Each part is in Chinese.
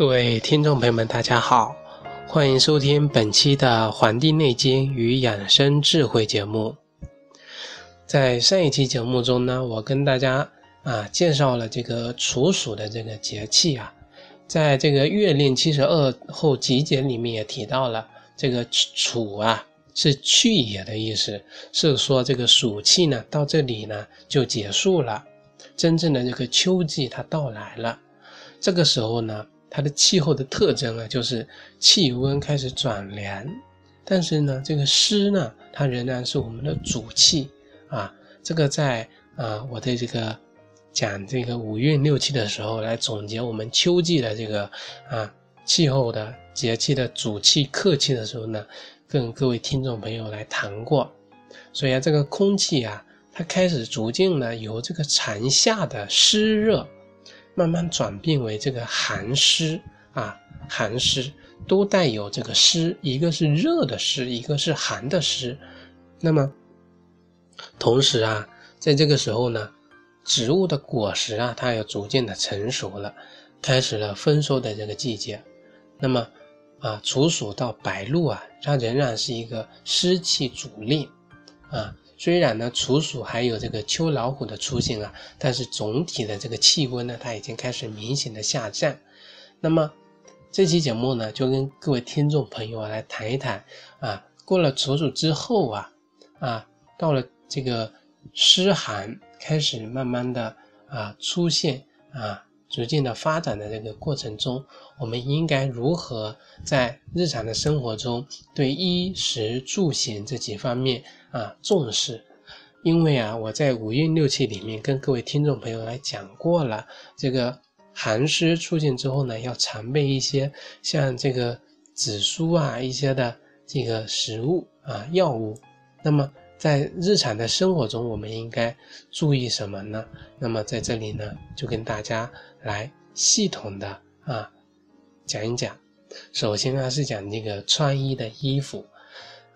各位听众朋友们，大家好，欢迎收听本期的《黄帝内经与养生智慧》节目。在上一期节目中呢，我跟大家啊介绍了这个处暑的这个节气啊，在这个《月令七十二候集解》里面也提到了，这个处啊是去也的意思，是说这个暑气呢到这里呢就结束了，真正的这个秋季它到来了，这个时候呢。它的气候的特征啊，就是气温开始转凉，但是呢，这个湿呢，它仍然是我们的主气啊。这个在啊，我的这个讲这个五运六气的时候，来总结我们秋季的这个啊气候的节气的主气客气的时候呢，跟各位听众朋友来谈过。所以啊，这个空气啊，它开始逐渐呢，由这个长夏的湿热。慢慢转变为这个寒湿啊，寒湿都带有这个湿，一个是热的湿，一个是寒的湿。那么，同时啊，在这个时候呢，植物的果实啊，它也逐渐的成熟了，开始了丰收的这个季节。那么啊，处暑到白露啊，它仍然是一个湿气主令啊。虽然呢，处暑还有这个秋老虎的出现啊，但是总体的这个气温呢，它已经开始明显的下降。那么这期节目呢，就跟各位听众朋友来谈一谈啊，过了处暑之后啊，啊，到了这个湿寒开始慢慢的啊出现啊，逐渐的发展的这个过程中，我们应该如何在日常的生活中对衣食住行这几方面？啊，重视，因为啊，我在五运六气里面跟各位听众朋友来讲过了，这个寒湿出现之后呢，要常备一些像这个紫苏啊一些的这个食物啊药物。那么在日常的生活中，我们应该注意什么呢？那么在这里呢，就跟大家来系统的啊讲一讲。首先呢，是讲这个穿衣的衣服。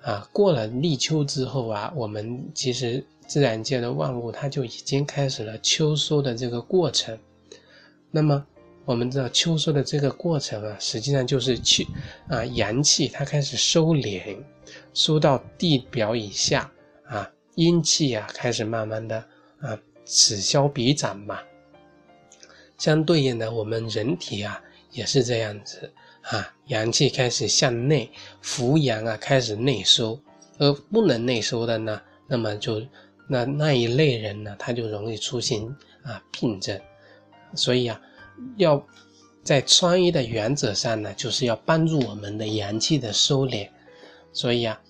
啊，过了立秋之后啊，我们其实自然界的万物它就已经开始了秋收的这个过程。那么我们知道秋收的这个过程啊，实际上就是气啊阳气它开始收敛，收到地表以下，阴气啊开始慢慢的啊此消彼长嘛。相对应的，我们人体啊也是这样子。啊，阳气开始向内，扶阳啊，开始内收，而不能内收的呢，那么就那那一类人呢，他就容易出现啊病症。所以啊，要在穿衣的原则上呢，就是要帮助我们的阳气的收敛。所以啊，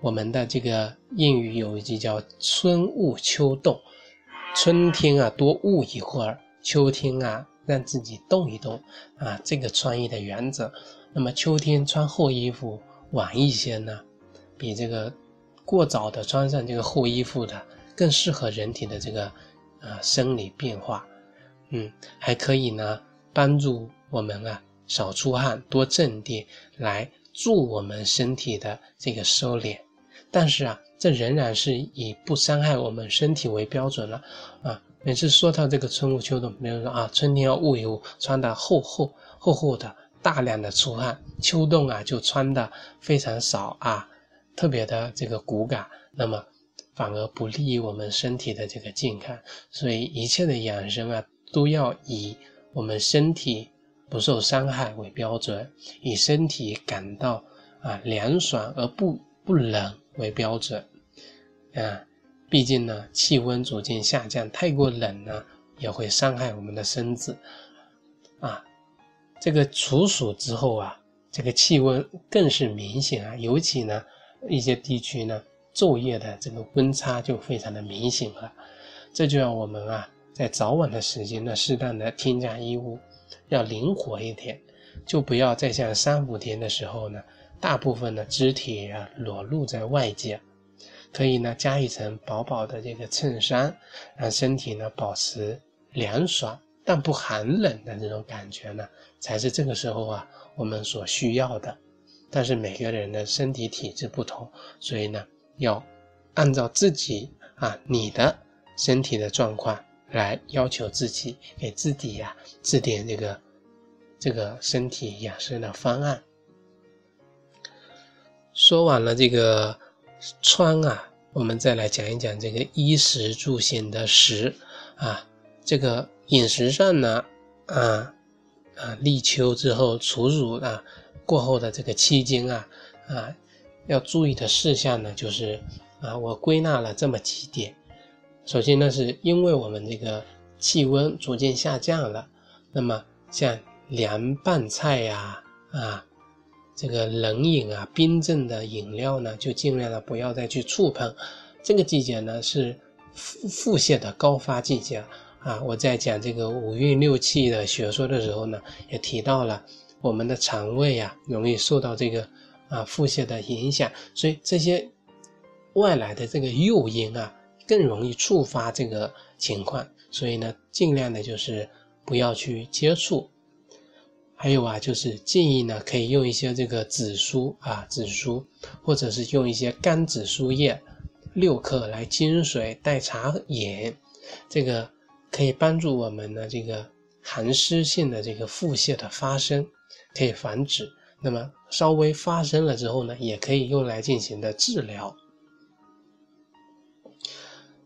我们的这个谚语有一句叫“春捂秋冻”，春天啊多捂一会儿，秋天啊。让自己动一动啊，这个穿衣的原则。那么秋天穿厚衣服晚一些呢，比这个过早的穿上这个厚衣服的更适合人体的这个啊生理变化。嗯，还可以呢，帮助我们啊少出汗，多镇定，来助我们身体的这个收敛。但是啊，这仍然是以不伤害我们身体为标准了啊。每次说到这个春捂秋冻，比如说啊，春天要捂一捂，穿的厚厚厚厚的，大量的出汗；秋冻啊，就穿的非常少啊，特别的这个骨感，那么反而不利于我们身体的这个健康。所以一切的养生啊，都要以我们身体不受伤害为标准，以身体感到啊凉爽而不不冷为标准，啊。毕竟呢，气温逐渐下降，太过冷呢，也会伤害我们的身子，啊，这个处暑之后啊，这个气温更是明显啊，尤其呢，一些地区呢，昼夜的这个温差就非常的明显了，这就要我们啊，在早晚的时间呢，适当的添加衣物，要灵活一点，就不要再像三伏天的时候呢，大部分的肢体啊裸露在外界。可以呢，加一层薄薄的这个衬衫，让身体呢保持凉爽但不寒冷的这种感觉呢，才是这个时候啊我们所需要的。但是每个人的身体体质不同，所以呢要按照自己啊你的身体的状况来要求自己，给自己呀制定这个这个身体养生的方案。说完了这个穿啊，我们再来讲一讲这个衣食住行的食啊，这个饮食上呢，啊啊立秋之后处暑啊过后的这个期间啊啊要注意的事项呢，就是啊我归纳了这么几点。首先呢，是因为我们这个气温逐渐下降了，那么像凉拌菜呀啊。这个冷饮啊，冰镇的饮料呢，就尽量的不要再去触碰。这个季节呢是腹腹泻的高发季节啊。我在讲这个五运六气的学说的时候呢，也提到了我们的肠胃啊容易受到这个啊腹泻的影响，所以这些外来的这个诱因啊，更容易触发这个情况。所以呢，尽量的就是不要去接触。还有啊，就是建议呢，可以用一些这个紫苏啊，紫苏，或者是用一些干紫苏叶六克来煎水代茶饮，这个可以帮助我们的这个寒湿性的这个腹泻的发生，可以防止。那么稍微发生了之后呢，也可以用来进行的治疗。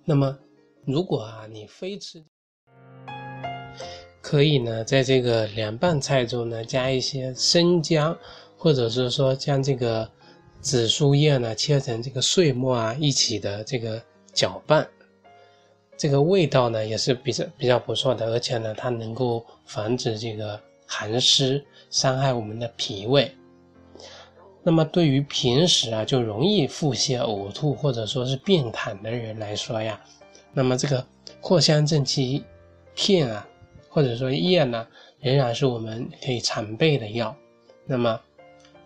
那么如果啊，你非吃。可以呢，在这个凉拌菜中呢，加一些生姜，或者是说将这个紫苏叶呢切成这个碎末啊，一起的这个搅拌，这个味道呢也是比较比较不错的，而且呢，它能够防止这个寒湿伤害我们的脾胃。那么对于平时啊就容易腹泻、呕吐或者说是便溏的人来说呀，那么这个藿香正气片啊。或者说叶呢，仍然是我们可以常备的药。那么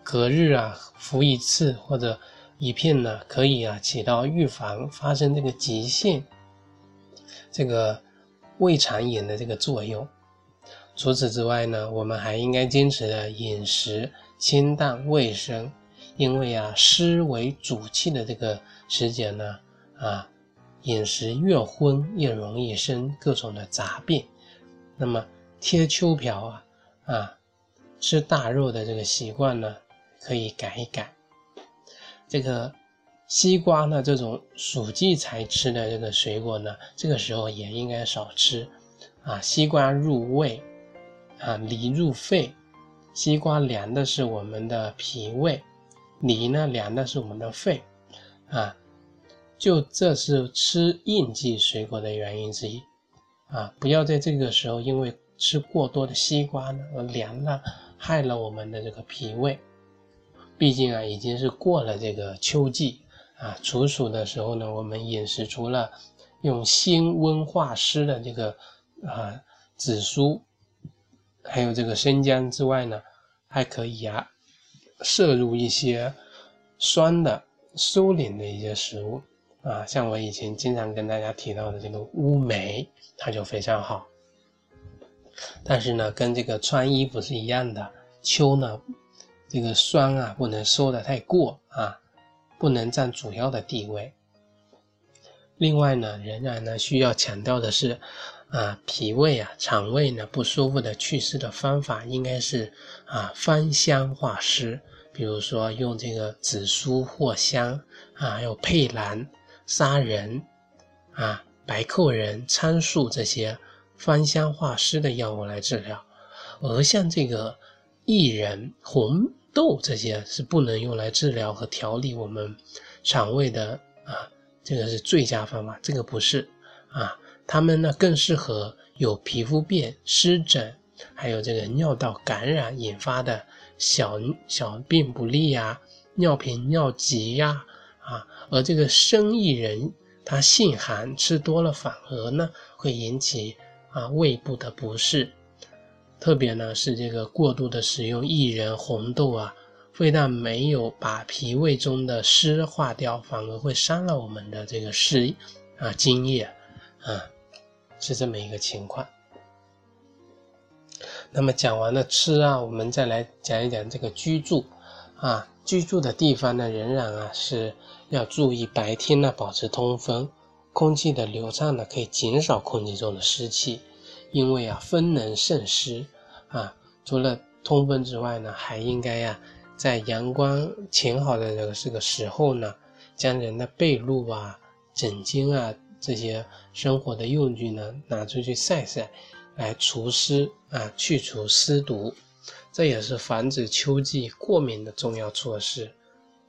隔日啊服一次或者一片呢，可以啊起到预防发生这个急性这个胃肠炎的这个作用。除此之外呢，我们还应该坚持的饮食清淡卫生，因为啊湿为主气的这个时节呢，啊饮食越荤越容易生各种的杂病。那么贴秋膘啊，啊，吃大肉的这个习惯呢，可以改一改。这个西瓜呢，这种暑季才吃的这个水果呢，这个时候也应该少吃。啊，西瓜入胃，啊，梨入肺。西瓜凉的是我们的脾胃，梨呢凉的是我们的肺。啊，就这是吃应季水果的原因之一。啊，不要在这个时候因为吃过多的西瓜呢而凉了，害了我们的这个脾胃。毕竟啊，已经是过了这个秋季啊，处暑的时候呢，我们饮食除了用辛温化湿的这个啊紫苏，还有这个生姜之外呢，还可以啊摄入一些酸的收敛的一些食物。啊，像我以前经常跟大家提到的这个乌梅，它就非常好。但是呢，跟这个穿衣服是一样的，秋呢，这个霜啊不能收的太过啊，不能占主要的地位。另外呢，仍然呢需要强调的是，啊，脾胃啊、肠胃呢不舒服的祛湿的方法应该是啊芳香化湿，比如说用这个紫苏、藿香啊，还有佩兰。杀人啊，白蔻仁、苍术这些芳香化湿的药物来治疗，而像这个薏仁、红豆这些是不能用来治疗和调理我们肠胃的啊，这个是最佳方法。这个不是啊，它们呢更适合有皮肤病、湿疹，还有这个尿道感染引发的小小便不利呀、尿频尿急呀。啊而这个生薏仁，它性寒，吃多了反而呢会引起啊胃部的不适。特别呢是这个过度的使用薏仁、红豆啊，非但没有把脾胃中的湿化掉，反而会伤了我们的这个湿啊津液啊，是这么一个情况。那么讲完了吃啊，我们再来讲一讲这个居住啊。居住的地方呢，仍然啊是要注意白天呢保持通风，空气的流畅呢可以减少空气中的湿气，因为啊风能胜湿啊，除了通风之外呢，还应该呀，在阳光晴好的这个这个时候呢，将人的被褥啊、枕巾啊这些生活的用具呢拿出去晒晒，来除湿啊，去除湿毒，这也是防止秋季过敏的重要措施。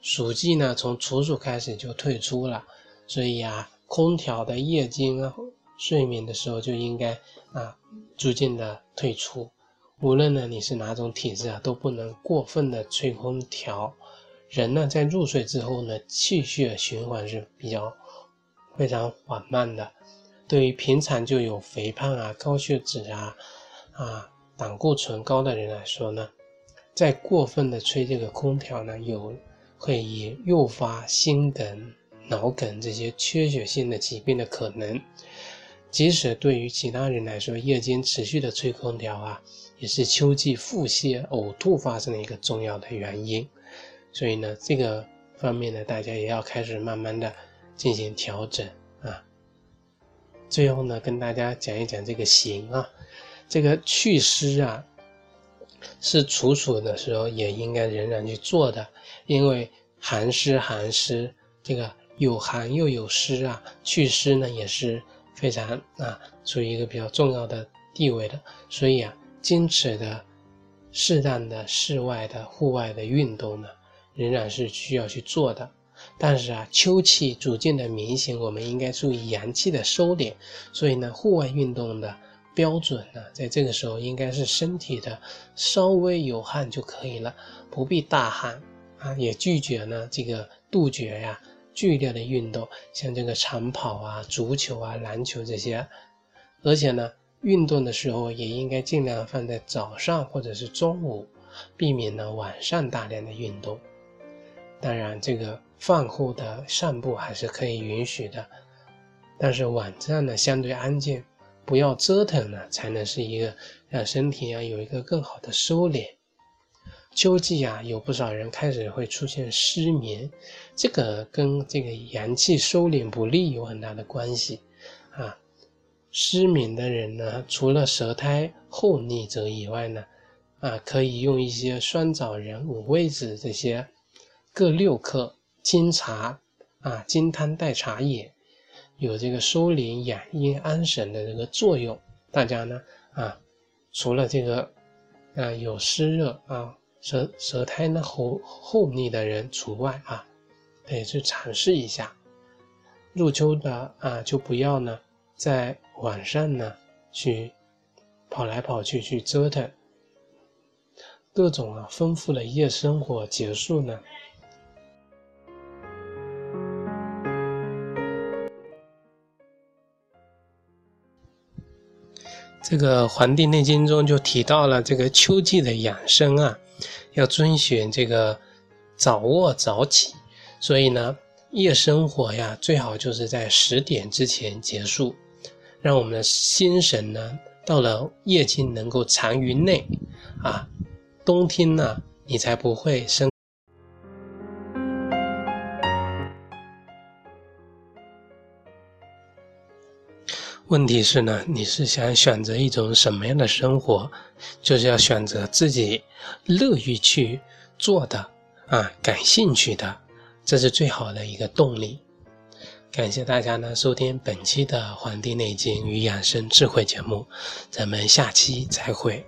暑季呢，从处暑开始就退出了，所以啊，空调的夜间啊，睡眠的时候就应该啊，逐渐的退出。无论呢你是哪种体质啊，都不能过分的吹空调。人呢在入睡之后呢，气血循环是比较非常缓慢的。对于平常就有肥胖啊、高血脂啊、啊胆固醇高的人来说呢，在过分的吹这个空调呢，有会以诱发心梗、脑梗这些缺血性的疾病的可能。即使对于其他人来说，夜间持续的吹空调啊。也是秋季腹泻、呕吐发生的一个重要的原因，所以呢，这个方面呢，大家也要开始慢慢的进行调整啊。最后呢，跟大家讲一讲这个行啊，这个祛湿啊，是处暑的时候也应该仍然去做的，因为寒湿寒湿，这个有寒又有湿啊，祛湿呢也是非常啊，处于一个比较重要的地位的，所以啊。坚持的适当的室外的户外的运动呢，仍然是需要去做的。但是啊，秋气逐渐的明显，我们应该注意阳气的收敛。所以呢，户外运动的标准呢，在这个时候应该是身体的稍微有汗就可以了，不必大汗啊。也拒绝呢这个杜绝呀剧烈的运动，像这个长跑啊、足球啊、篮球这些。而且呢。运动的时候也应该尽量放在早上或者是中午，避免呢晚上大量的运动。当然，这个饭后的散步还是可以允许的，但是晚上呢相对安静，不要折腾呢，才能是一个让身体啊有一个更好的收敛。秋季啊，有不少人开始会出现失眠，这个跟这个阳气收敛不利有很大的关系啊。失眠的人呢，除了舌苔厚腻者以外呢，啊，可以用一些酸枣仁、五味子这些各六克金茶啊，金汤代茶叶，有这个收敛养阴安神的这个作用。大家呢，啊，除了这个啊有湿热啊舌舌苔呢厚厚腻的人除外啊，可以去尝试一下。入秋的啊，就不要呢。在晚上呢，去跑来跑去去折腾，各种啊丰富的夜生活结束呢。这个《黄帝内经》中就提到了这个秋季的养生啊，要遵循这个早卧早起，所以呢，夜生活呀，最好就是在十点之前结束。让我们的心神呢，到了夜间能够藏于内，啊，冬天呢，你才不会生。问题是呢，你是想选择一种什么样的生活？就是要选择自己乐于去做的啊，感兴趣的，这是最好的一个动力。感谢大家呢收听本期的《黄帝内经与养生智慧》节目，咱们下期再会。